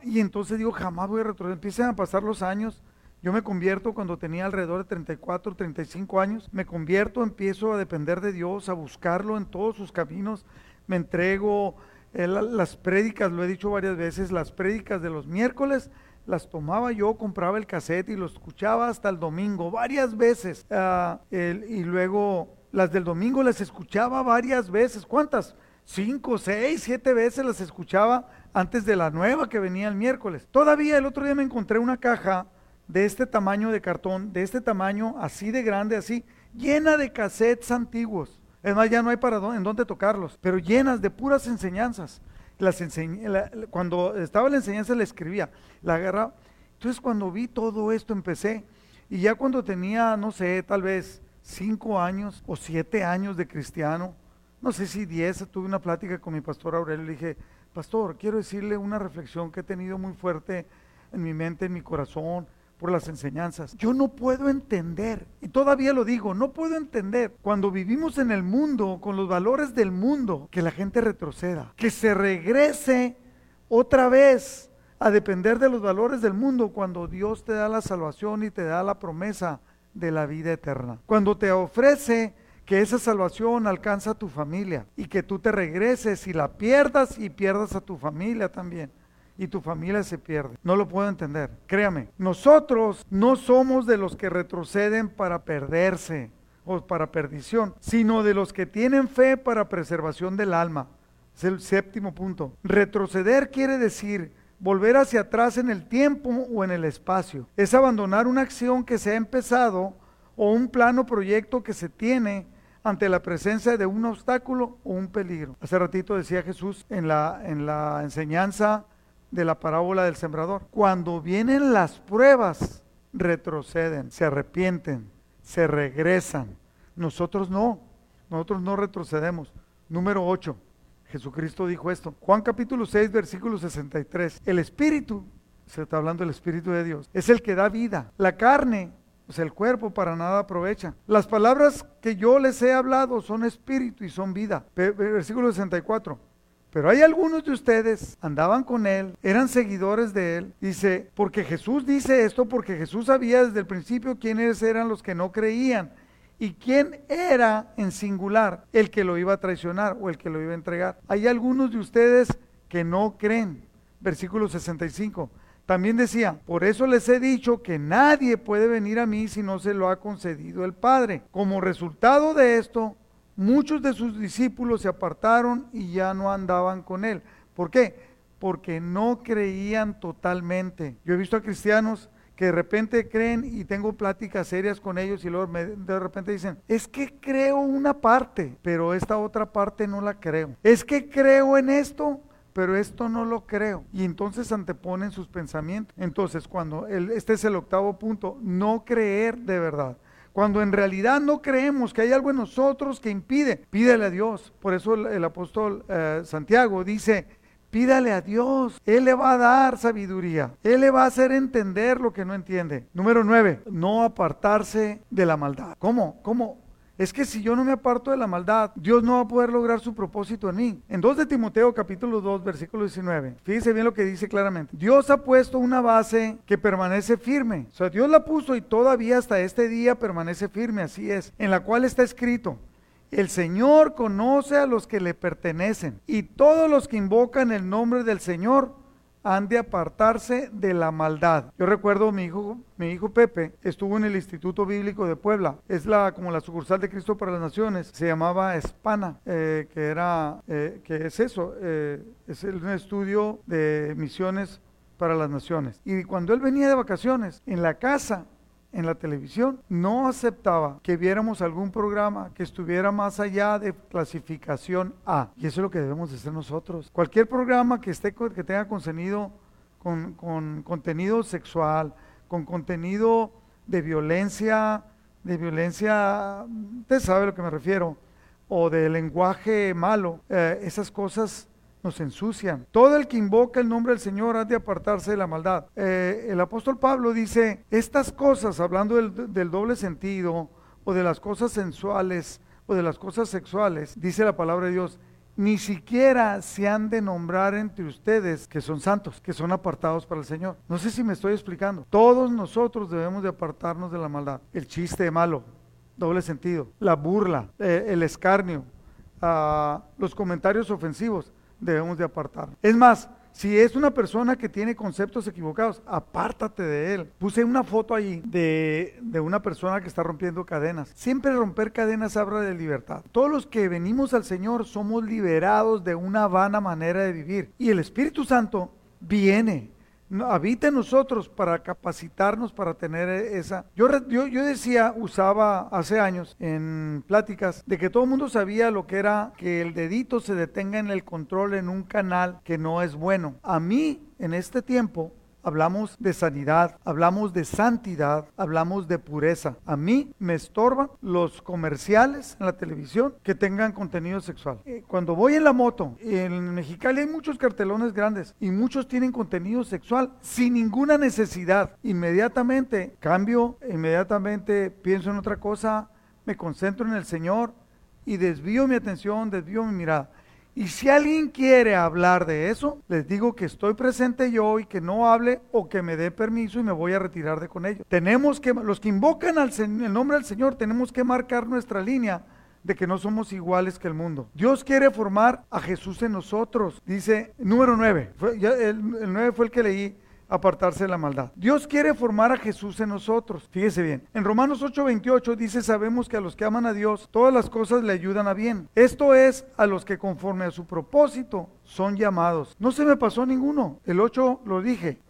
Y entonces digo, jamás voy a retroceder, empiezan a pasar los años yo me convierto cuando tenía alrededor de 34, 35 años, me convierto, empiezo a depender de Dios, a buscarlo en todos sus caminos, me entrego eh, las prédicas, lo he dicho varias veces, las prédicas de los miércoles las tomaba yo, compraba el cassette y lo escuchaba hasta el domingo, varias veces. Ah, y luego las del domingo las escuchaba varias veces. ¿Cuántas? Cinco, seis, siete veces las escuchaba antes de la nueva que venía el miércoles. Todavía el otro día me encontré una caja de este tamaño de cartón, de este tamaño así de grande, así, llena de cassettes antiguos. Es más, ya no hay para dónde, en dónde tocarlos, pero llenas de puras enseñanzas. Las cuando estaba la enseñanza la escribía, la agarraba. Entonces cuando vi todo esto empecé, y ya cuando tenía, no sé, tal vez cinco años o siete años de cristiano, no sé si diez, tuve una plática con mi pastor Aurelio, le dije, pastor, quiero decirle una reflexión que he tenido muy fuerte en mi mente, en mi corazón, por las enseñanzas. Yo no puedo entender, y todavía lo digo, no puedo entender cuando vivimos en el mundo, con los valores del mundo, que la gente retroceda, que se regrese otra vez a depender de los valores del mundo cuando Dios te da la salvación y te da la promesa de la vida eterna. Cuando te ofrece que esa salvación alcanza a tu familia y que tú te regreses y la pierdas y pierdas a tu familia también y tu familia se pierde. No lo puedo entender. Créame, nosotros no somos de los que retroceden para perderse o para perdición, sino de los que tienen fe para preservación del alma. Es el séptimo punto. Retroceder quiere decir volver hacia atrás en el tiempo o en el espacio. Es abandonar una acción que se ha empezado o un plano proyecto que se tiene ante la presencia de un obstáculo o un peligro. Hace ratito decía Jesús en la, en la enseñanza de la parábola del sembrador. Cuando vienen las pruebas, retroceden, se arrepienten, se regresan. Nosotros no, nosotros no retrocedemos. Número 8. Jesucristo dijo esto. Juan capítulo 6, versículo 63. El Espíritu, se está hablando del Espíritu de Dios, es el que da vida. La carne, o sea, el cuerpo para nada aprovecha. Las palabras que yo les he hablado son espíritu y son vida. Versículo 64. Pero hay algunos de ustedes, andaban con él, eran seguidores de él. Dice, porque Jesús dice esto, porque Jesús sabía desde el principio quiénes eran los que no creían y quién era en singular el que lo iba a traicionar o el que lo iba a entregar. Hay algunos de ustedes que no creen. Versículo 65. También decía, por eso les he dicho que nadie puede venir a mí si no se lo ha concedido el Padre. Como resultado de esto, muchos de sus discípulos se apartaron y ya no andaban con él. ¿Por qué? Porque no creían totalmente. Yo he visto a cristianos que de repente creen y tengo pláticas serias con ellos y luego de repente dicen, es que creo una parte, pero esta otra parte no la creo. Es que creo en esto, pero esto no lo creo. Y entonces anteponen sus pensamientos. Entonces, cuando este es el octavo punto, no creer de verdad. Cuando en realidad no creemos que hay algo en nosotros que impide, pídele a Dios. Por eso el, apóstol eh, Santiago dice, pídale a Dios. Él le va a dar sabiduría. Él le va a hacer entender lo que no entiende. Número nueve, no apartarse de la maldad. ¿Cómo? ¿Cómo? Es que si yo no me aparto de la maldad, Dios no va a poder lograr su propósito en mí. En 2 de Timoteo capítulo 2 versículo 19, fíjese bien lo que dice claramente. Dios ha puesto una base que permanece firme. O sea, Dios la puso y todavía hasta este día permanece firme, así es, en la cual está escrito. El Señor conoce a los que le pertenecen y todos los que invocan el nombre del Señor han de apartarse de la maldad. Yo recuerdo mi hijo, mi hijo Pepe estuvo en el Instituto Bíblico de Puebla. Es la como la sucursal de Cristo para las Naciones. Se llamaba Espana, eh, que era eh, que es eso, eh, es un estudio de misiones para las naciones. Y cuando él venía de vacaciones, en la casa en la televisión, no aceptaba que viéramos algún programa que estuviera más allá de clasificación A. Y eso es lo que debemos de hacer nosotros. Cualquier programa que, esté, que tenga contenido, con, con contenido sexual, con contenido de violencia, de violencia, usted sabe a lo que me refiero, o de lenguaje malo, eh, esas cosas nos ensucian. Todo el que invoca el nombre del Señor ha de apartarse de la maldad. Eh, el apóstol Pablo dice, estas cosas, hablando del, doble sentido, o de las cosas sensuales, o de las cosas sexuales, dice la palabra de Dios, ni siquiera se han de nombrar entre ustedes que son santos, que son apartados para el Señor. No sé si me estoy explicando. Todos nosotros debemos de apartarnos de la maldad. El chiste malo, doble sentido, la burla, eh, el escarnio, ah, los comentarios ofensivos debemos de apartar. Es más, si es una persona que tiene conceptos equivocados, apártate de él. Puse una foto ahí de, de, una persona que está rompiendo cadenas. Siempre romper cadenas habla de libertad. Todos los que venimos al Señor somos liberados de una vana manera de vivir. Y el Espíritu Santo viene habita en nosotros para capacitarnos para tener esa. Yo, yo, yo, decía, usaba hace años en pláticas de que todo el mundo sabía lo que era que el dedito se detenga en el control en un canal que no es bueno. A mí, en este tiempo, hablamos de sanidad, hablamos de santidad, hablamos de pureza. A mí me estorban los comerciales en la televisión que tengan contenido sexual. Eh, cuando voy en la moto, en Mexicali hay muchos cartelones grandes y muchos tienen contenido sexual sin ninguna necesidad. Inmediatamente cambio, inmediatamente pienso en otra cosa, me concentro en el Señor y desvío mi atención, desvío mi mirada. Y si alguien quiere hablar de eso, les digo que estoy presente yo y que no hable o que me dé permiso y me voy a retirar de con ellos. Tenemos que, los que invocan al, el nombre del Señor, tenemos que marcar nuestra línea de que no somos iguales que el mundo. Dios quiere formar a Jesús en nosotros. Dice, número 9, el, el 9 fue el que leí, apartarse de la maldad. Dios quiere formar a Jesús en nosotros. Fíjese bien. En Romanos 8:28 dice, sabemos que a los que aman a Dios, todas las cosas le ayudan a bien. Esto es a los que conforme a su propósito son llamados. No se me pasó ninguno. El 8 lo dije.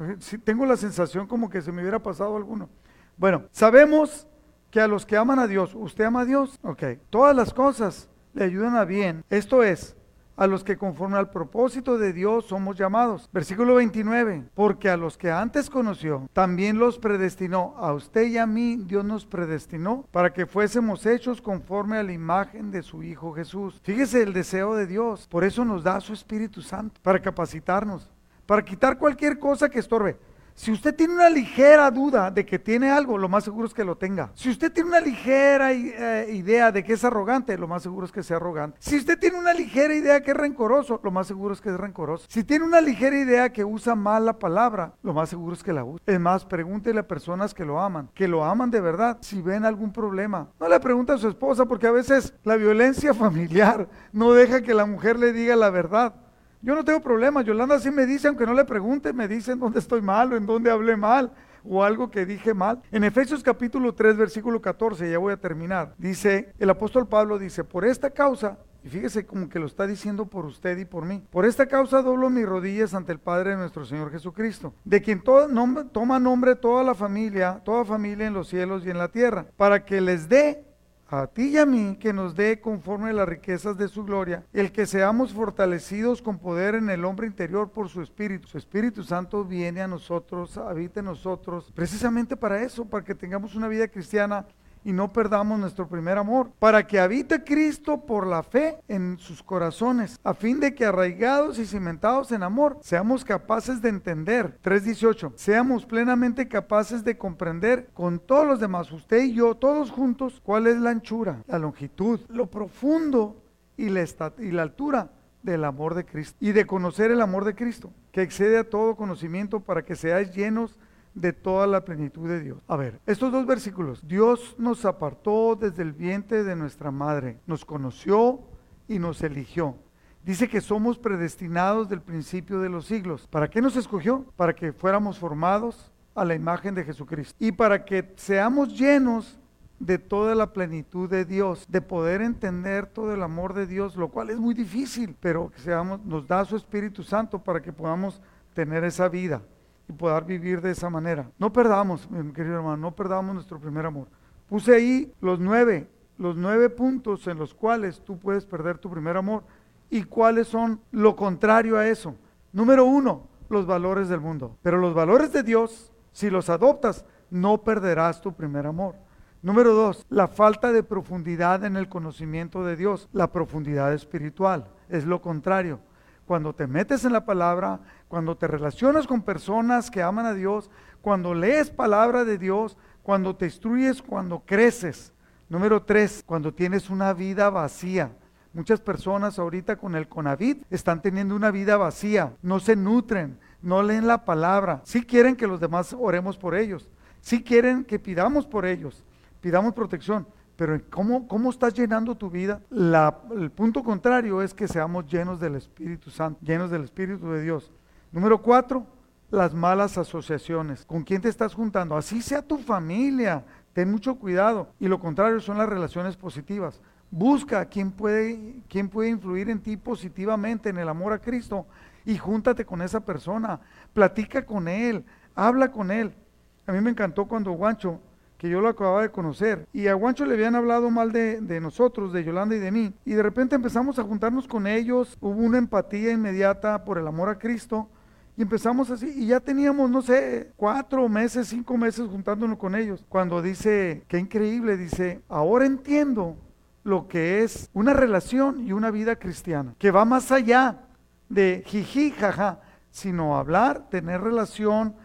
tengo la sensación como que se me hubiera pasado alguno. Bueno, sabemos que a los que aman a Dios, ¿usted ama a Dios? Ok. Todas las cosas le ayudan a bien. Esto es a los que conforme al propósito de Dios somos llamados. Versículo 29, porque a los que antes conoció, también los predestinó. A usted y a mí Dios nos predestinó para que fuésemos hechos conforme a la imagen de su Hijo Jesús. Fíjese el deseo de Dios, por eso nos da su Espíritu Santo, para capacitarnos, para quitar cualquier cosa que estorbe. Si usted tiene una ligera duda de que tiene algo, lo más seguro es que lo tenga. Si usted tiene una ligera eh, idea de que es arrogante, lo más seguro es que sea arrogante. Si usted tiene una ligera idea que es rencoroso, lo más seguro es que es rencoroso. Si tiene una ligera idea que usa mal la palabra, lo más seguro es que la usa. Es más, pregúntele a personas que lo aman, que lo aman de verdad, si ven algún problema. No le pregunte a su esposa porque a veces la violencia familiar no deja que la mujer le diga la verdad. Yo no tengo problema. Yolanda sí me dice, aunque no le pregunte, me dice en dónde estoy mal o en dónde hablé mal o algo que dije mal. En Efesios capítulo 3, versículo 14, ya voy a terminar, dice, el apóstol Pablo dice, por esta causa, y fíjese como que lo está diciendo por usted y por mí, por esta causa doblo mis rodillas ante el Padre de nuestro Señor Jesucristo, de quien toma nombre toda la familia, toda familia en los cielos y en la tierra, para que les dé a ti y a mí, que nos dé conforme a las riquezas de su gloria, el que seamos fortalecidos con poder en el hombre interior por su Espíritu. Su Espíritu Santo viene a nosotros, habita en nosotros, precisamente para eso, para que tengamos una vida cristiana y no perdamos nuestro primer amor, para que habite Cristo por la fe en sus corazones, a fin de que arraigados y cimentados en amor, seamos capaces de entender. 3.18, seamos plenamente capaces de comprender con todos los demás, usted y yo, todos juntos, cuál es la anchura, la longitud, lo profundo y la, altura del amor de Cristo y de conocer el amor de Cristo, que excede a todo conocimiento para que seáis llenos toda la plenitud de Dios. A ver, estos dos versículos. Dios nos apartó desde el vientre de nuestra madre, nos conoció y nos eligió. Dice que somos predestinados del principio de los siglos. ¿Para qué nos escogió? Para que fuéramos formados a la imagen de Jesucristo y para que seamos llenos de toda la plenitud de Dios, de poder entender todo el amor de Dios, lo cual es muy difícil, pero que seamos, nos da su Espíritu Santo para que podamos tener esa vida poder vivir de esa manera. No perdamos, mi querido hermano, no perdamos nuestro primer amor. Puse ahí los nueve, los nueve puntos en los cuales tú puedes perder tu primer amor y cuáles son lo contrario a eso. Número uno, los valores del mundo. Pero los valores de Dios, si los adoptas, no perderás tu primer amor. Número dos, la falta de profundidad en el conocimiento de Dios, la profundidad espiritual, es lo contrario cuando te metes en la palabra, cuando te relacionas con personas que aman a Dios, cuando lees palabra de Dios, cuando te instruyes, cuando creces. Número tres, cuando tienes una vida vacía. Muchas personas ahorita con el Conavit están teniendo una vida vacía, no se nutren, no leen la palabra. Sí quieren que los demás oremos por ellos, sí quieren que pidamos por ellos, pidamos protección, pero ¿cómo, cómo estás llenando tu vida? el punto contrario es que seamos llenos del Espíritu Santo, llenos del Espíritu de Dios. Número cuatro, las malas asociaciones. ¿Con quién te estás juntando? Así sea tu familia. Ten mucho cuidado. Y lo contrario son las relaciones positivas. Busca quién puede, quién puede influir en ti positivamente en el amor a Cristo y júntate con esa persona. Platica con él, habla con él. A mí me encantó cuando Guancho que yo lo acababa de conocer. Y a Guancho le habían hablado mal de, nosotros, de Yolanda y de mí. Y de repente empezamos a juntarnos con ellos, hubo una empatía inmediata por el amor a Cristo. Y empezamos así, y ya teníamos, no sé, cuatro meses, cinco meses juntándonos con ellos. Cuando dice, qué increíble, dice, ahora entiendo lo que es una relación y una vida cristiana, que va más allá de jiji, jaja, sino hablar, tener relación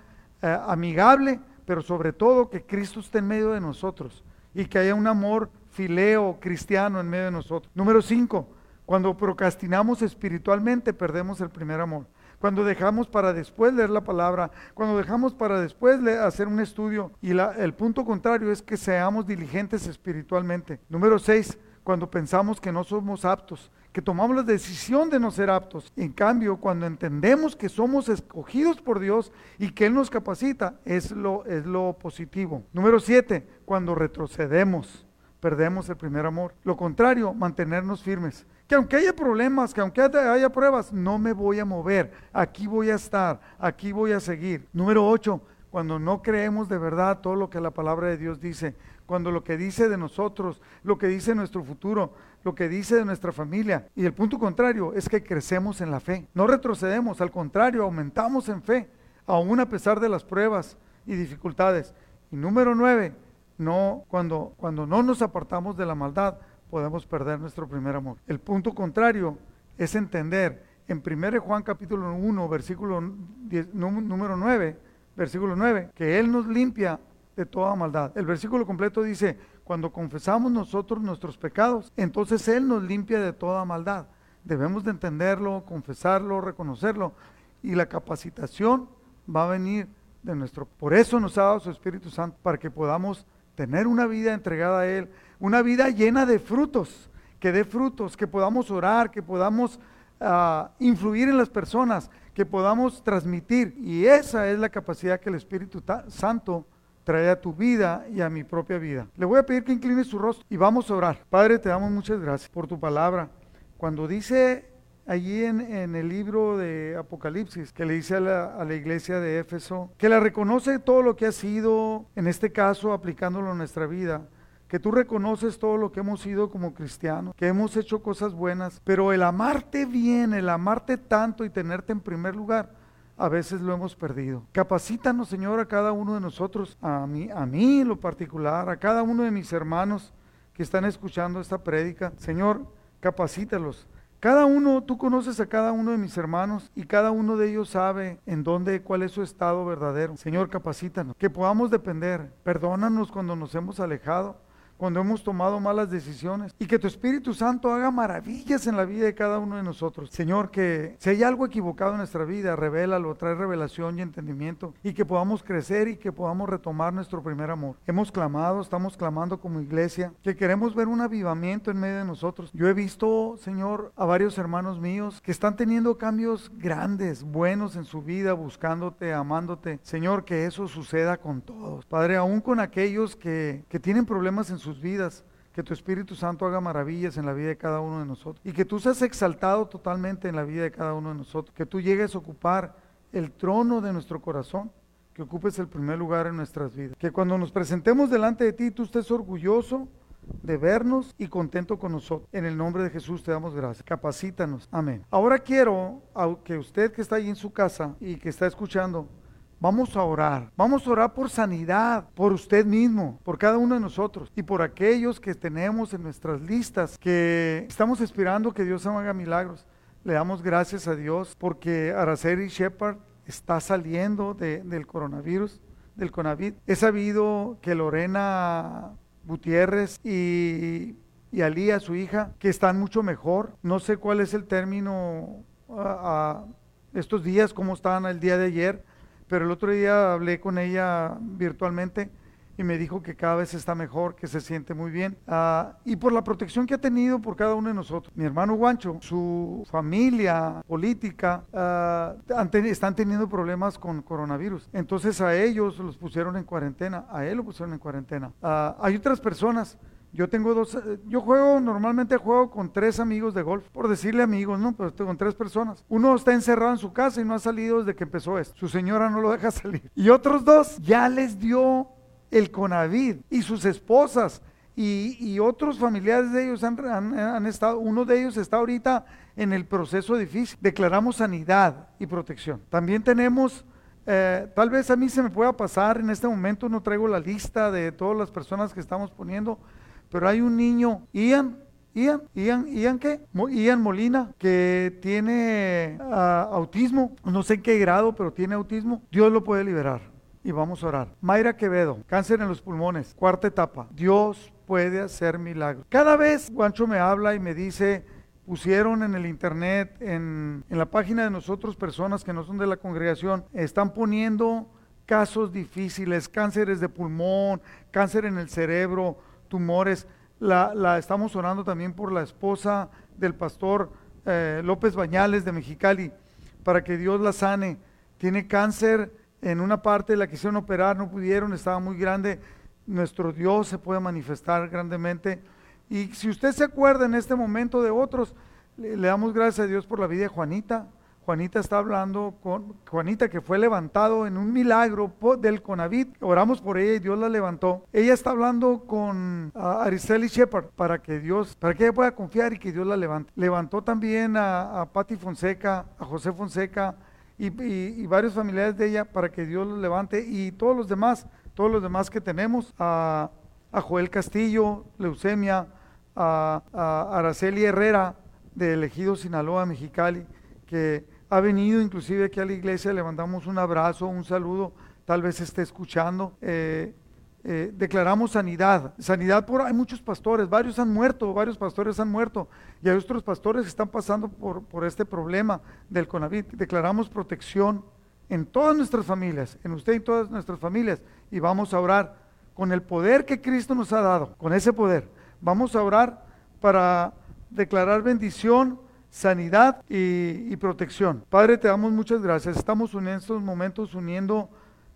eh, amigable, pero sobre todo que Cristo esté en medio de nosotros y que haya un amor fileo cristiano en medio de nosotros. Número cinco, cuando procrastinamos espiritualmente perdemos el primer amor. Cuando dejamos para después leer la palabra, cuando dejamos para después hacer un estudio. Y el punto contrario es que seamos diligentes espiritualmente. Número seis, cuando pensamos que no somos aptos, que tomamos la decisión de no ser aptos. En cambio, cuando entendemos que somos escogidos por Dios y que Él nos capacita, es lo, es lo positivo. Número siete, cuando retrocedemos, perdemos el primer amor. Lo contrario, mantenernos firmes. Que aunque haya problemas, que aunque haya pruebas, no me voy a mover. Aquí voy a estar, aquí voy a seguir. Número ocho, cuando no creemos de verdad todo lo que la palabra de Dios dice, cuando lo que dice de nosotros, lo que dice nuestro futuro, lo que dice de nuestra familia. Y el punto contrario es que crecemos en la fe. No retrocedemos, al contrario, aumentamos en fe, aún a pesar de las pruebas y dificultades. Y número nueve, no, cuando, cuando no nos apartamos de la maldad, podemos perder nuestro primer amor. El punto contrario es entender en 1 Juan capítulo 1, versículo número 9, versículo 9, que Él nos limpia de toda maldad. El versículo completo dice, cuando confesamos nosotros nuestros pecados, entonces Él nos limpia de toda maldad. Debemos de entenderlo, confesarlo, reconocerlo. Y la capacitación va a venir de nuestro... Por eso nos ha dado su Espíritu Santo, para que podamos tener una vida entregada a Él, una vida llena de frutos, que dé frutos, que podamos orar, que podamos uh, influir en las personas, que podamos transmitir. Y esa es la capacidad que el Espíritu Santo trae a tu vida y a mi propia vida. Le voy a pedir que incline su rostro y vamos a orar. Padre, te damos muchas gracias por tu palabra. Cuando dice allí en, el libro de Apocalipsis, que le dice a la, a la, iglesia de Éfeso, que la reconoce todo lo que ha sido, en este caso aplicándolo en nuestra vida, que tú reconoces todo lo que hemos sido como cristianos, que hemos hecho cosas buenas, pero el amarte bien, el amarte tanto y tenerte en primer lugar, a veces lo hemos perdido. Capacítanos, Señor, a cada uno de nosotros, a mí, a mí en lo particular, a cada uno de mis hermanos que están escuchando esta prédica. Señor, capacítalos. Cada uno, tú conoces a cada uno de mis hermanos y cada uno de ellos sabe en dónde, cuál es su estado verdadero. Señor, capacítanos, que podamos depender. Perdónanos cuando nos hemos alejado cuando hemos tomado malas decisiones y que tu Espíritu Santo haga maravillas en la vida de cada uno de nosotros. Señor, que si hay algo equivocado en nuestra vida, revélalo, trae revelación y entendimiento y que podamos crecer y que podamos retomar nuestro primer amor. Hemos clamado, estamos clamando como iglesia, que queremos ver un avivamiento en medio de nosotros. Yo he visto, Señor, a varios hermanos míos que están teniendo cambios grandes, buenos en su vida, buscándote, amándote. Señor, que eso suceda con todos. Padre, aún con aquellos que, que tienen problemas en su sus vidas, que tu Espíritu Santo haga maravillas en la vida de cada uno de nosotros y que tú seas exaltado totalmente en la vida de cada uno de nosotros, que tú llegues a ocupar el trono de nuestro corazón, que ocupes el primer lugar en nuestras vidas, que cuando nos presentemos delante de ti tú estés orgulloso de vernos y contento con nosotros. En el nombre de Jesús te damos gracias. Capacítanos. Amén. Ahora quiero que usted que está ahí en su casa y que está escuchando, Vamos a orar. Vamos a orar por sanidad, por usted mismo, por cada uno de nosotros y por aquellos que tenemos en nuestras listas que estamos esperando que Dios haga milagros. Le damos gracias a Dios porque Araceli Shepard está saliendo del coronavirus, del COVID. He sabido que Lorena Gutiérrez y, y Alía, su hija, que están mucho mejor. No sé cuál es el término a, estos días, cómo estaban el día de ayer pero el otro día hablé con ella virtualmente y me dijo que cada vez está mejor, que se siente muy bien. Ah, y por la protección que ha tenido por cada uno de nosotros. Mi hermano Guancho, su familia política, ah, están teniendo problemas con coronavirus. Entonces a ellos los pusieron en cuarentena, a él lo pusieron en cuarentena. Ah, hay otras personas yo tengo dos, eh, yo juego, normalmente juego con tres amigos de golf, por decirle amigos, ¿no? Pero estoy con tres personas. Uno está encerrado en su casa y no ha salido desde que empezó esto. Su señora no lo deja salir. Y otros dos ya les dio el Conavid y sus esposas y, otros familiares de ellos han, estado, uno de ellos está ahorita en el proceso difícil. Declaramos sanidad y protección. También tenemos... Eh, tal vez a mí se me pueda pasar en este momento, no traigo la lista de todas las personas que estamos poniendo, pero hay un niño, Ian, Ian, Ian, Ian qué? Ian Molina, que tiene ah, autismo, no sé en qué grado, pero tiene autismo. Dios lo puede liberar y vamos a orar. Mayra Quevedo, cáncer en los pulmones, cuarta etapa. Dios puede hacer milagros. Cada vez Guancho me habla y me dice, pusieron en el internet, en, en la página de nosotros, personas que no son de la congregación, están poniendo casos difíciles, cánceres de pulmón, cáncer en el cerebro, tumores. La, estamos orando también por la esposa del pastor eh, López Bañales de Mexicali, para que Dios la sane. Tiene cáncer en una parte, la quisieron operar, no pudieron, estaba muy grande. Nuestro Dios se puede manifestar grandemente. Y si usted se acuerda en este momento de otros, le damos gracias a Dios por la vida de Juanita. Juanita está hablando con Juanita que fue levantado en un milagro del Conavit. Oramos por ella y Dios la levantó. Ella está hablando con Araceli Shepard para que Dios, para que ella pueda confiar y que Dios la levante. Levantó también a, Patti Fonseca, a José Fonseca y, varios familiares de ella para que Dios los levante y todos los demás, todos los demás que tenemos, a, a Joel Castillo, leucemia, a, a Araceli Herrera de Elegido Sinaloa, Mexicali, que ha venido inclusive aquí a la iglesia, le mandamos un abrazo, un saludo, tal vez esté escuchando. Eh, eh, declaramos sanidad, sanidad por, hay muchos pastores, varios han muerto, varios pastores han muerto y hay otros pastores que están pasando por, por este problema del Conavit. Declaramos protección en todas nuestras familias, en usted y todas nuestras familias y vamos a orar con el poder que Cristo nos ha dado, con ese poder. Vamos a orar para declarar bendición, sanidad y, protección. Padre, te damos muchas gracias. Estamos en estos momentos uniendo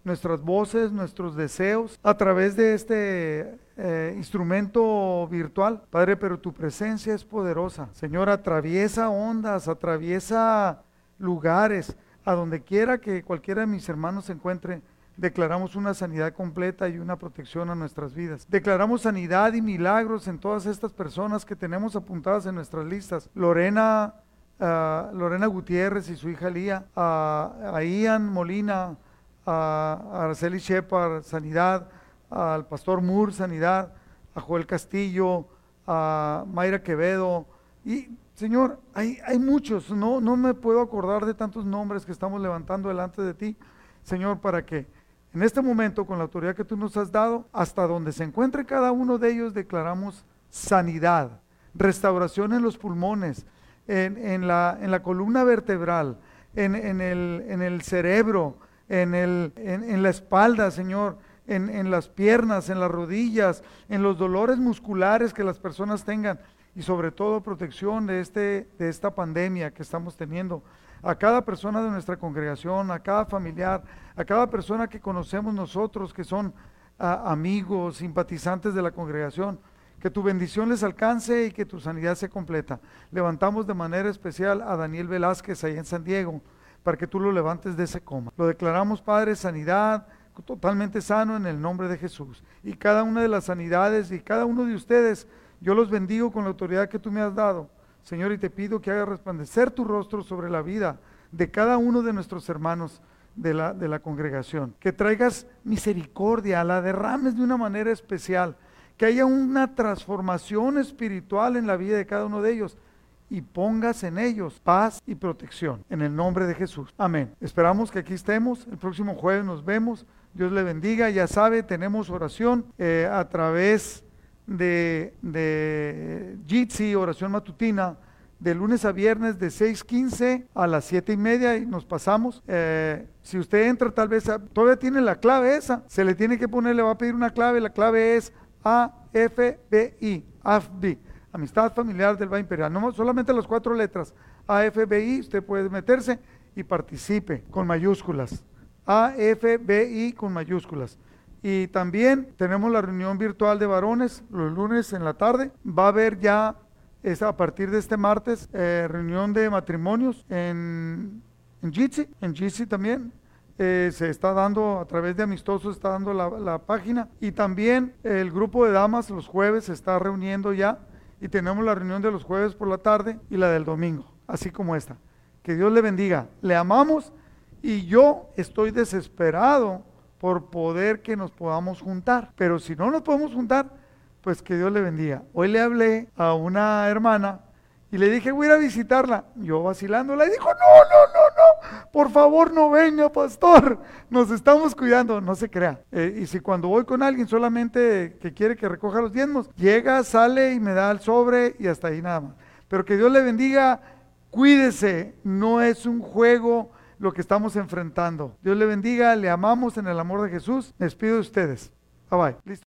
nuestras voces, nuestros deseos a través de este eh, instrumento virtual. Padre, pero tu presencia es poderosa. Señor, atraviesa ondas, atraviesa lugares, a donde quiera que cualquiera de mis hermanos se encuentre. Declaramos una sanidad completa y una protección a nuestras vidas. Declaramos sanidad y milagros en todas estas personas que tenemos apuntadas en nuestras listas. Lorena, ah, Lorena Gutiérrez y su hija Lía, a, Ian Molina, a Araceli Shepard, sanidad, al pastor Moore, sanidad, a Joel Castillo, a Mayra Quevedo. Y, Señor, hay, hay muchos, no, no me puedo acordar de tantos nombres que estamos levantando delante de ti, Señor, para que en este momento, con la autoridad que tú nos has dado, hasta donde se encuentre cada uno de ellos, declaramos sanidad, restauración en los pulmones, en, la, columna vertebral, en, el, cerebro, en, la espalda, Señor, en, en las piernas, en las rodillas, en los dolores musculares que las personas tengan y sobre todo protección de, este, de esta pandemia que estamos teniendo. A cada persona de nuestra congregación, a cada familiar, a cada persona que conocemos nosotros, que son ah, amigos, simpatizantes de la congregación, que tu bendición les alcance y que tu sanidad sea completa. Levantamos de manera especial a Daniel Velázquez ahí en San Diego, para que tú lo levantes de ese coma. Lo declaramos, Padre, sanidad, totalmente sano en el nombre de Jesús. Y cada una de las sanidades y cada uno de ustedes, yo los bendigo con la autoridad que tú me has dado. Señor, y te pido que haga resplandecer tu rostro sobre la vida de cada uno de nuestros hermanos de la, de la congregación. Que traigas misericordia, la derrames de una manera especial. Que haya una transformación espiritual en la vida de cada uno de ellos y pongas en ellos paz y protección. En el nombre de Jesús. Amén. Esperamos que aquí estemos. El próximo jueves nos vemos. Dios le bendiga. Ya sabe, tenemos oración eh, a través de, Jitsi, oración matutina, de lunes a viernes de 6.15 a las 7 y media y nos pasamos. Eh, si usted entra tal vez, a- todavía tiene la clave esa, se le tiene que poner, le va a pedir una clave, la clave es AFBI, AFBI, Amistad Familiar del Valle Imperial. No, solamente las cuatro letras, AFBI, usted puede meterse y participe con mayúsculas. AFBI con mayúsculas. Y también tenemos la reunión virtual de varones los lunes en la tarde. Va a haber ya, es a partir de este martes, eh, reunión de matrimonios en, en Jitsi, en Jitsi también. Eh, se está dando a través de Amistosos, está dando la, la página. Y también el grupo de damas los jueves se está reuniendo ya. Y tenemos la reunión de los jueves por la tarde y la del domingo, así como esta. Que Dios le bendiga. Le amamos y yo estoy desesperado por poder que nos podamos juntar. Pero si no nos podemos juntar, pues que Dios le bendiga. Hoy le hablé a una hermana y le dije, voy a ir a visitarla. Yo vacilándola y dijo, no, no, no, no, por favor no venga, pastor. Nos estamos cuidando, no se crea. Eh, y si cuando voy con alguien solamente que quiere que recoja los diezmos, llega, sale y me da el sobre y hasta ahí nada más. Pero que Dios le bendiga, cuídese, no es un juego lo que estamos enfrentando. Dios le bendiga, le amamos en el amor de Jesús. Me despido de ustedes. Bye bye. Listo.